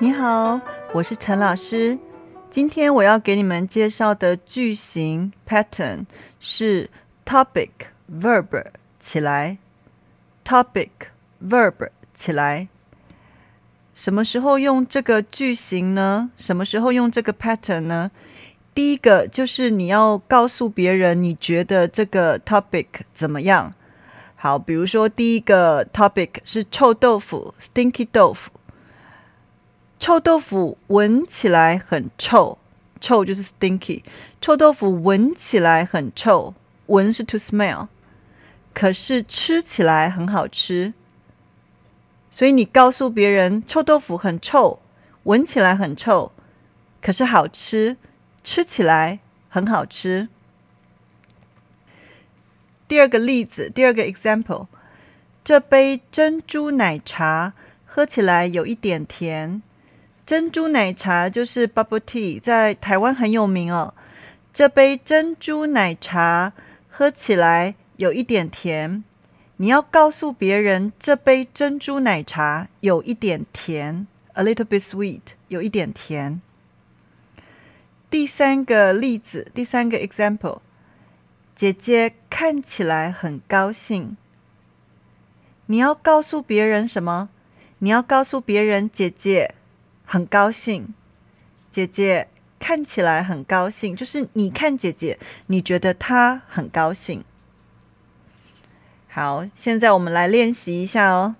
你好，我是陈老师。今天我要给你们介绍的句型 pattern 是 topic verb 起来，topic verb 起来。什么时候用这个句型呢？什么时候用这个 pattern 呢？第一个就是你要告诉别人你觉得这个 topic 怎么样。好，比如说第一个 topic 是臭豆腐 （stinky 豆腐）。臭豆腐闻起来很臭，臭就是 stinky。臭豆腐闻起来很臭，闻是 to smell，可是吃起来很好吃。所以你告诉别人臭豆腐很臭，闻起来很臭，可是好吃，吃起来很好吃。第二个例子，第二个 example，这杯珍珠奶茶喝起来有一点甜。珍珠奶茶就是 bubble tea，在台湾很有名哦。这杯珍珠奶茶喝起来有一点甜，你要告诉别人这杯珍珠奶茶有一点甜，a little bit sweet，有一点甜。第三个例子，第三个 example，姐姐看起来很高兴。你要告诉别人什么？你要告诉别人姐姐。很高兴，姐姐看起来很高兴。就是你看姐姐，你觉得她很高兴。好，现在我们来练习一下哦。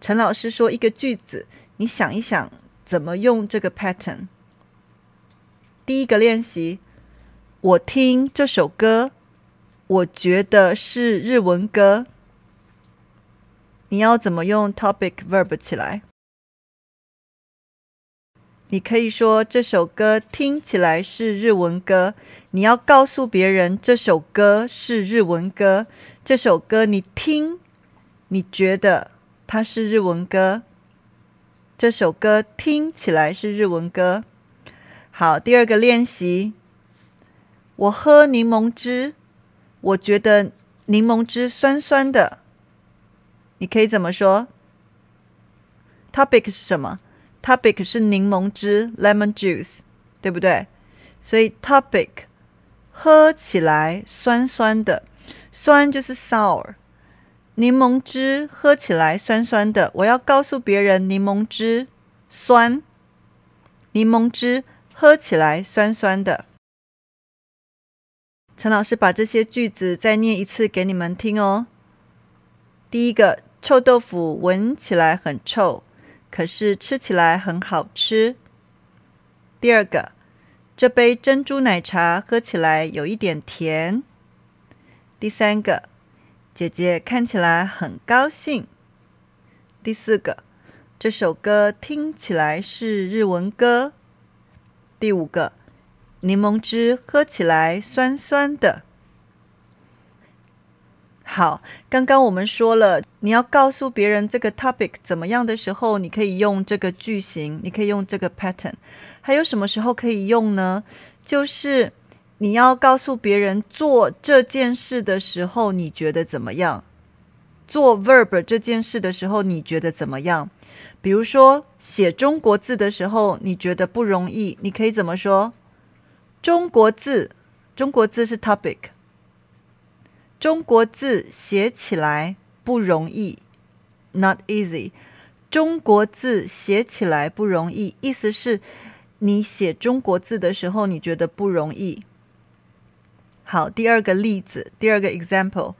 陈老师说一个句子，你想一想怎么用这个 pattern。第一个练习，我听这首歌，我觉得是日文歌。你要怎么用 topic verb 起来？你可以说这首歌听起来是日文歌，你要告诉别人这首歌是日文歌。这首歌你听，你觉得它是日文歌。这首歌听起来是日文歌。好，第二个练习，我喝柠檬汁，我觉得柠檬汁酸酸的。你可以怎么说？Topic 是什么？Topic 是柠檬汁 （lemon juice），对不对？所以 topic 喝起来酸酸的，酸就是 sour。柠檬汁喝起来酸酸的，我要告诉别人柠檬汁酸。柠檬汁喝起来酸酸的。陈老师把这些句子再念一次给你们听哦。第一个，臭豆腐闻起来很臭。可是吃起来很好吃。第二个，这杯珍珠奶茶喝起来有一点甜。第三个，姐姐看起来很高兴。第四个，这首歌听起来是日文歌。第五个，柠檬汁喝起来酸酸的。好，刚刚我们说了，你要告诉别人这个 topic 怎么样的时候，你可以用这个句型，你可以用这个 pattern。还有什么时候可以用呢？就是你要告诉别人做这件事的时候，你觉得怎么样？做 verb 这件事的时候，你觉得怎么样？比如说写中国字的时候，你觉得不容易，你可以怎么说？中国字，中国字是 topic。中国字写起来不容易，not easy。中国字写起来不容易，意思是你写中国字的时候，你觉得不容易。好，第二个例子，第二个 example，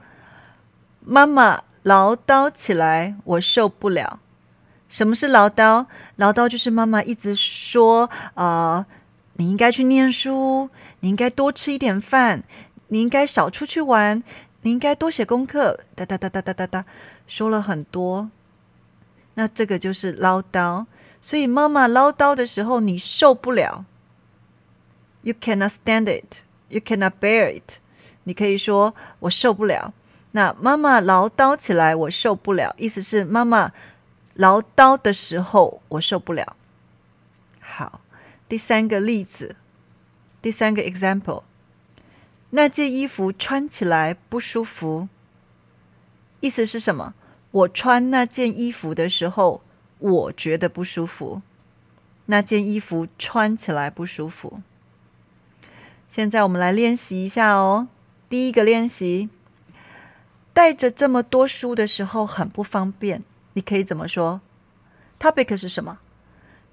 妈妈唠叨起来我受不了。什么是唠叨？唠叨就是妈妈一直说啊，你应该去念书，你应该多吃一点饭，你应该少出去玩。你应该多写功课，哒哒哒哒哒哒哒，说了很多。那这个就是唠叨，所以妈妈唠叨的时候你受不了。You cannot stand it, you cannot bear it。你可以说我受不了。那妈妈唠叨起来我受不了，意思是妈妈唠叨的时候我受不了。好，第三个例子，第三个 example。那件衣服穿起来不舒服，意思是什么？我穿那件衣服的时候，我觉得不舒服，那件衣服穿起来不舒服。现在我们来练习一下哦。第一个练习，带着这么多书的时候很不方便，你可以怎么说？Topic 是什么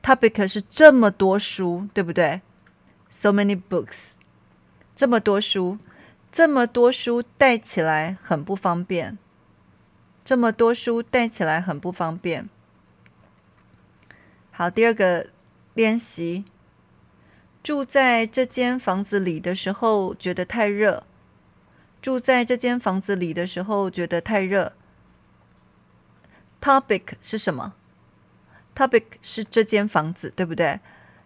？Topic 是这么多书，对不对？So many books，这么多书，这么多书带起来很不方便。这么多书带起来很不方便。好，第二个练习，住在这间房子里的时候觉得太热。住在这间房子里的时候觉得太热。Topic 是什么？Topic 是这间房子，对不对？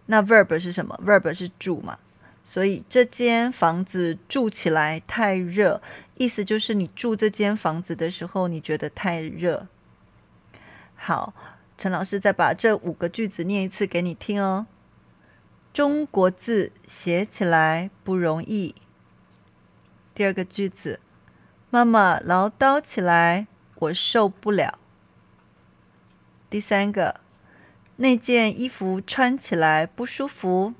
那 Verb 是什么？Verb 是住嘛？所以这间房子住起来太热，意思就是你住这间房子的时候，你觉得太热。好，陈老师再把这五个句子念一次给你听哦。中国字写起来不容易。第二个句子，妈妈唠叨起来我受不了。第三个，那件衣服穿起来不舒服。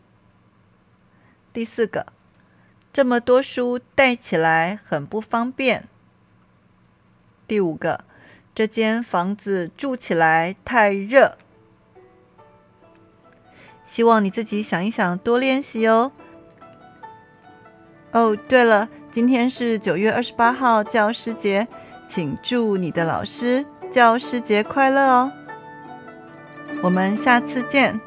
第四个，这么多书带起来很不方便。第五个，这间房子住起来太热。希望你自己想一想，多练习哦。哦，对了，今天是九月二十八号教师节，请祝你的老师教师节快乐哦。我们下次见。